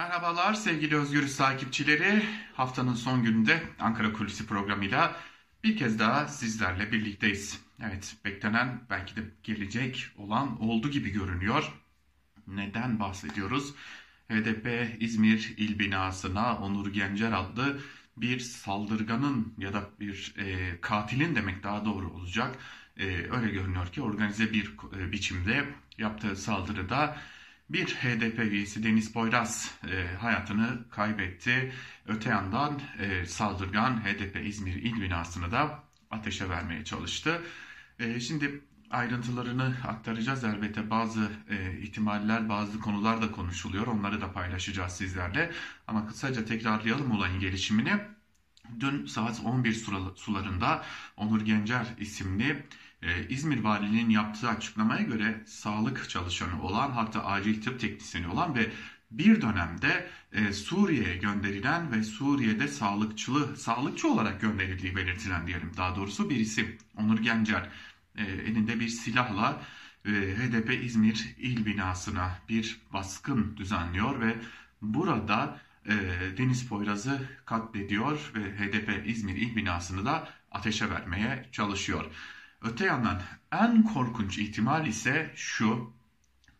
Merhabalar sevgili Özgürüz takipçileri. Haftanın son gününde Ankara Kulisi programıyla bir kez daha sizlerle birlikteyiz. Evet beklenen belki de gelecek olan oldu gibi görünüyor. Neden bahsediyoruz? HDP İzmir İl Binası'na Onur Gencer adlı bir saldırganın ya da bir e, katilin demek daha doğru olacak. E, öyle görünüyor ki organize bir e, biçimde yaptığı saldırıda bir HDP üyesi Deniz Boyraz e, hayatını kaybetti. Öte yandan e, saldırgan HDP İzmir İl binasını da ateşe vermeye çalıştı. E, şimdi ayrıntılarını aktaracağız elbette bazı e, ihtimaller, bazı konular da konuşuluyor. Onları da paylaşacağız sizlerle. Ama kısaca tekrarlayalım olayın gelişimini. Dün saat 11 sularında Onur Gencer isimli e, İzmir Valiliğinin yaptığı açıklamaya göre sağlık çalışanı olan hatta acil tıp teknisyeni olan ve bir dönemde e, Suriye'ye gönderilen ve Suriye'de sağlıkçılı, sağlıkçı olarak gönderildiği belirtilen diyelim daha doğrusu bir isim Onur Gencer e, elinde bir silahla e, HDP İzmir il binasına bir baskın düzenliyor ve burada e, Deniz Poyraz'ı katlediyor ve HDP İzmir il binasını da ateşe vermeye çalışıyor. Öte yandan en korkunç ihtimal ise şu.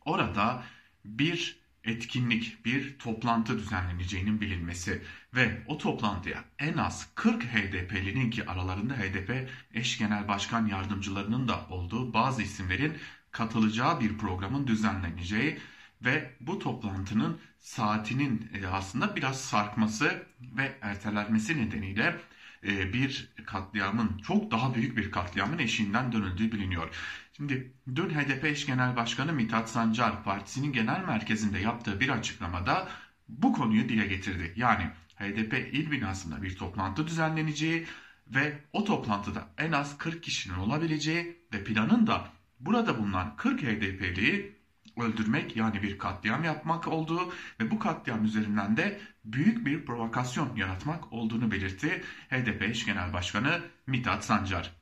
Orada bir etkinlik, bir toplantı düzenleneceğinin bilinmesi ve o toplantıya en az 40 HDP'linin ki aralarında HDP eş genel başkan yardımcılarının da olduğu bazı isimlerin katılacağı bir programın düzenleneceği ve bu toplantının saatinin e, aslında biraz sarkması ve ertelenmesi nedeniyle e, bir katliamın çok daha büyük bir katliamın eşiğinden dönüldüğü biliniyor. Şimdi dün HDP eş genel başkanı Mithat Sancar partisinin genel merkezinde yaptığı bir açıklamada bu konuyu dile getirdi. Yani HDP il binasında bir toplantı düzenleneceği ve o toplantıda en az 40 kişinin olabileceği ve planın da burada bulunan 40 HDP'liyi öldürmek yani bir katliam yapmak olduğu ve bu katliam üzerinden de büyük bir provokasyon yaratmak olduğunu belirtti HDP eş genel başkanı Mithat Sancar.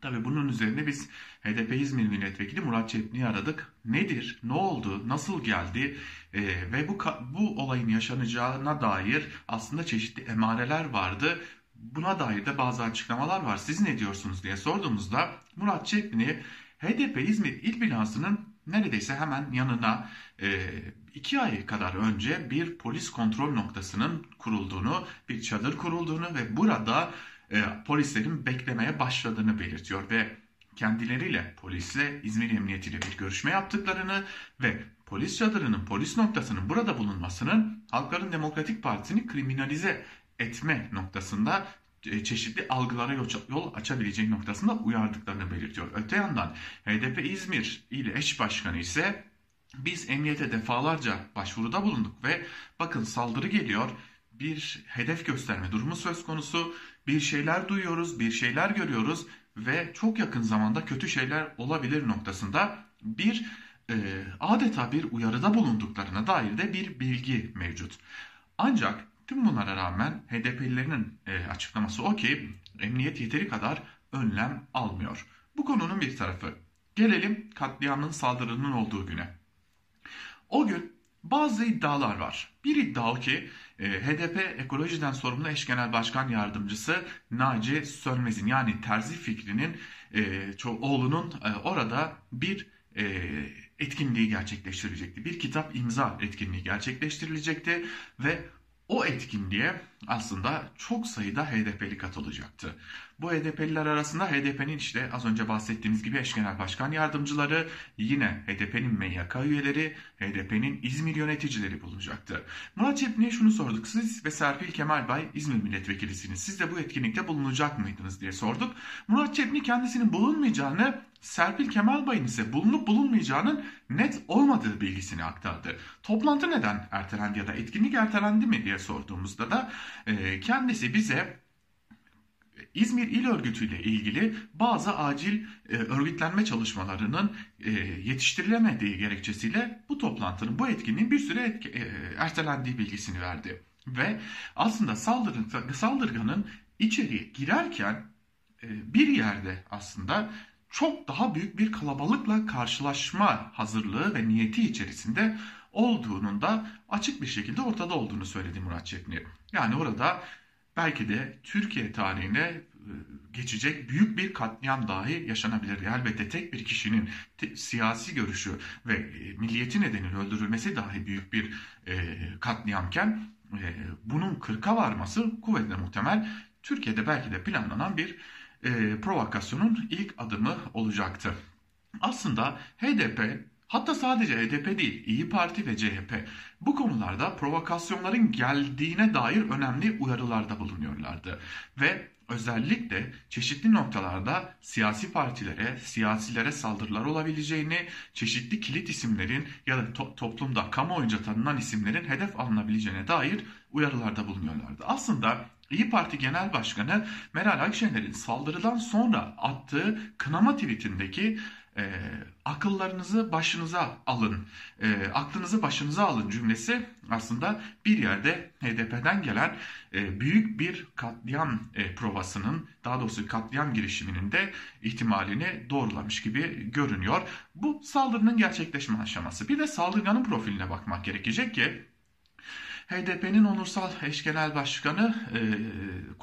Tabi bunun üzerine biz HDP İzmir Milletvekili Murat Çepni'yi aradık. Nedir, ne oldu, nasıl geldi ee, ve bu, bu olayın yaşanacağına dair aslında çeşitli emareler vardı. Buna dair de bazı açıklamalar var. Siz ne diyorsunuz diye sorduğumuzda Murat Çepni HDP İzmir il binasının neredeyse hemen yanına e, iki ay kadar önce bir polis kontrol noktasının kurulduğunu, bir çadır kurulduğunu ve burada e, polislerin beklemeye başladığını belirtiyor ve kendileriyle polisle İzmir Emniyetiyle bir görüşme yaptıklarını ve polis çadırının polis noktasının burada bulunmasının Halkların Demokratik Partisi'ni kriminalize etme noktasında çeşitli algılara yol açabileceği noktasında uyardıklarını belirtiyor. Öte yandan HDP İzmir ile eş başkanı ise biz emniyete defalarca başvuruda bulunduk ve bakın saldırı geliyor bir hedef gösterme durumu söz konusu bir şeyler duyuyoruz bir şeyler görüyoruz ve çok yakın zamanda kötü şeyler olabilir noktasında bir e, adeta bir uyarıda bulunduklarına dair de bir bilgi mevcut. Ancak Tüm bunlara rağmen HDP'lilerin e, açıklaması o ki emniyet yeteri kadar önlem almıyor. Bu konunun bir tarafı. Gelelim katliamın saldırının olduğu güne. O gün bazı iddialar var. Bir iddia o ki e, HDP ekolojiden sorumlu eş genel başkan yardımcısı Naci Sönmez'in yani terzi fikrinin e, oğlunun e, orada bir etkinliği gerçekleştirilecekti. Bir kitap imza etkinliği gerçekleştirilecekti ve o etkinliğe aslında çok sayıda HDP'li katılacaktı. Bu HDP'liler arasında HDP'nin işte az önce bahsettiğimiz gibi eş genel başkan yardımcıları, yine HDP'nin MYK üyeleri, HDP'nin İzmir yöneticileri bulunacaktı. Murat Çepni'ye şunu sorduk. Siz ve Serpil Kemal Bay İzmir milletvekilisiniz. Siz de bu etkinlikte bulunacak mıydınız diye sorduk. Murat Çepni kendisinin bulunmayacağını Serpil Kemal Bay'ın ise bulunup bulunmayacağının net olmadığı bilgisini aktardı. Toplantı neden ertelendi ya da etkinlik ertelendi mi diye sorduğumuzda da e, kendisi bize İzmir İl Örgütü ile ilgili bazı acil e, örgütlenme çalışmalarının e, yetiştirilemediği gerekçesiyle bu toplantının, bu etkinliğin bir süre etki, e, ertelendiği bilgisini verdi. Ve aslında saldırı, saldırganın içeri girerken e, bir yerde aslında çok daha büyük bir kalabalıkla karşılaşma hazırlığı ve niyeti içerisinde olduğunun da açık bir şekilde ortada olduğunu söyledi Murat Çepni. Yani orada belki de Türkiye tarihine e, geçecek büyük bir katliam dahi yaşanabilir. Elbette tek bir kişinin te, siyasi görüşü ve e, milliyeti nedeniyle öldürülmesi dahi büyük bir e, katliamken e, bunun kırka varması kuvvetle muhtemel. Türkiye'de belki de planlanan bir e, provokasyonun ilk adımı olacaktı. Aslında HDP hatta sadece HDP değil İyi Parti ve CHP bu konularda provokasyonların geldiğine dair önemli uyarılarda bulunuyorlardı. Ve özellikle çeşitli noktalarda siyasi partilere, siyasilere saldırılar olabileceğini, çeşitli kilit isimlerin ya da to- toplumda kamuoyunca tanınan isimlerin hedef alınabileceğine dair uyarılarda bulunuyorlardı. Aslında İyi Parti Genel Başkanı Meral Akşener'in saldırıdan sonra attığı kınama tweetindeki e, akıllarınızı başınıza alın, e, aklınızı başınıza alın cümlesi aslında bir yerde HDP'den gelen e, büyük bir katliam e, provasının, daha doğrusu katliam girişiminin de ihtimalini doğrulamış gibi görünüyor. Bu saldırının gerçekleşme aşaması. Bir de saldırganın profiline bakmak gerekecek ki HDP'nin onursal eş genel başkanı e,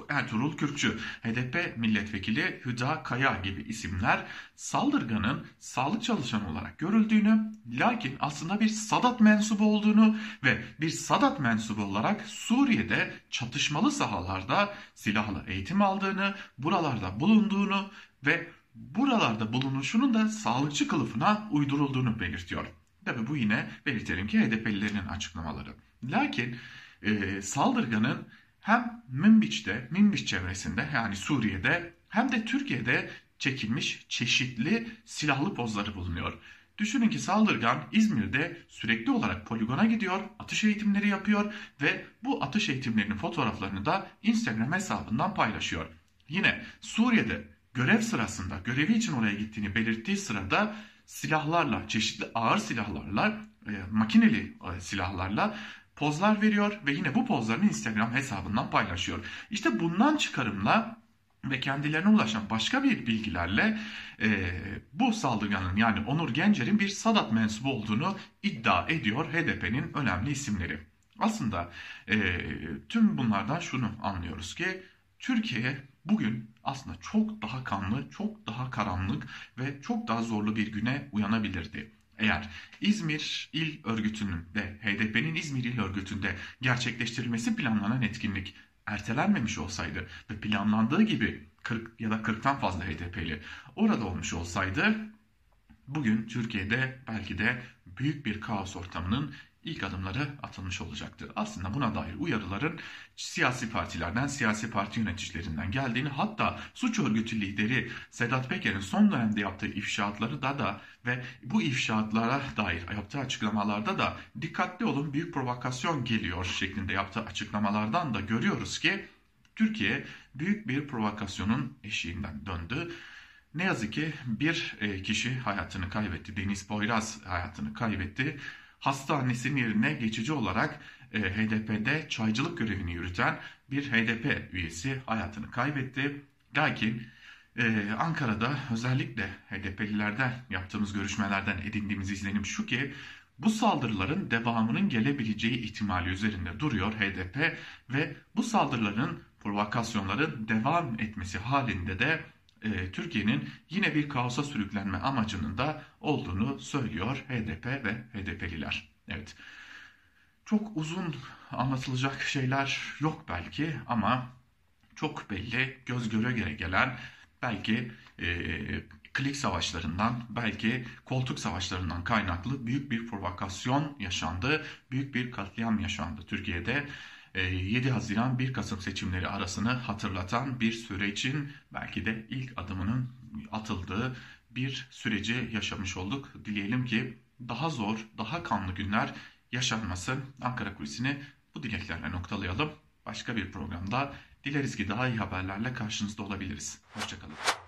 Ertuğrul Kürkçü, HDP milletvekili Hüda Kaya gibi isimler saldırganın sağlık çalışanı olarak görüldüğünü, lakin aslında bir Sadat mensubu olduğunu ve bir Sadat mensubu olarak Suriye'de çatışmalı sahalarda silahlı eğitim aldığını, buralarda bulunduğunu ve buralarda bulunuşunun da sağlıkçı kılıfına uydurulduğunu belirtiyor. Tabi bu yine belirtelim ki HDP'lilerin açıklamaları. Lakin e, saldırganın hem Münbiç'te, Minbiç çevresinde yani Suriye'de hem de Türkiye'de çekilmiş çeşitli silahlı pozları bulunuyor. Düşünün ki saldırgan İzmir'de sürekli olarak poligona gidiyor, atış eğitimleri yapıyor ve bu atış eğitimlerinin fotoğraflarını da Instagram hesabından paylaşıyor. Yine Suriye'de görev sırasında görevi için oraya gittiğini belirttiği sırada silahlarla, çeşitli ağır silahlarla, e, makineli e, silahlarla pozlar veriyor ve yine bu pozlarını Instagram hesabından paylaşıyor. İşte bundan çıkarımla ve kendilerine ulaşan başka bir bilgilerle e, bu saldırganın yani Onur Gencer'in bir Sadat mensubu olduğunu iddia ediyor HDP'nin önemli isimleri. Aslında e, tüm bunlardan şunu anlıyoruz ki Türkiye bugün aslında çok daha kanlı, çok daha karanlık ve çok daha zorlu bir güne uyanabilirdi. Eğer İzmir İl Örgütü'nün ve HDP'nin İzmir İl Örgütü'nde gerçekleştirilmesi planlanan etkinlik ertelenmemiş olsaydı ve planlandığı gibi 40 ya da 40'tan fazla HDP'li orada olmuş olsaydı bugün Türkiye'de belki de büyük bir kaos ortamının ilk adımları atılmış olacaktı. Aslında buna dair uyarıların siyasi partilerden, siyasi parti yöneticilerinden geldiğini hatta suç örgütü lideri Sedat Peker'in son dönemde yaptığı ifşaatları da da ve bu ifşaatlara dair yaptığı açıklamalarda da dikkatli olun büyük provokasyon geliyor şeklinde yaptığı açıklamalardan da görüyoruz ki Türkiye büyük bir provokasyonun eşiğinden döndü. Ne yazık ki bir e, kişi hayatını kaybetti. Deniz Boyraz hayatını kaybetti hastanesinin yerine geçici olarak e, HDP'de çaycılık görevini yürüten bir HDP üyesi hayatını kaybetti. Lakin e, Ankara'da özellikle HDP'lilerden yaptığımız görüşmelerden edindiğimiz izlenim şu ki bu saldırıların devamının gelebileceği ihtimali üzerinde duruyor HDP ve bu saldırıların provokasyonların devam etmesi halinde de e, Türkiye'nin yine bir kaosa sürüklenme amacının da olduğunu söylüyor HDP ve HDP'liler. Evet. Çok uzun anlatılacak şeyler yok belki ama çok belli göz göre göre gelen belki e, klik savaşlarından belki koltuk savaşlarından kaynaklı büyük bir provokasyon yaşandı. Büyük bir katliam yaşandı Türkiye'de. 7 ee, Haziran 1 Kasım seçimleri arasını hatırlatan bir sürecin belki de ilk adımının atıldığı bir süreci yaşamış olduk. Dileyelim ki daha zor, daha kanlı günler yaşanmasın. Ankara kulisini bu dileklerle noktalayalım. Başka bir programda dileriz ki daha iyi haberlerle karşınızda olabiliriz. Hoşçakalın.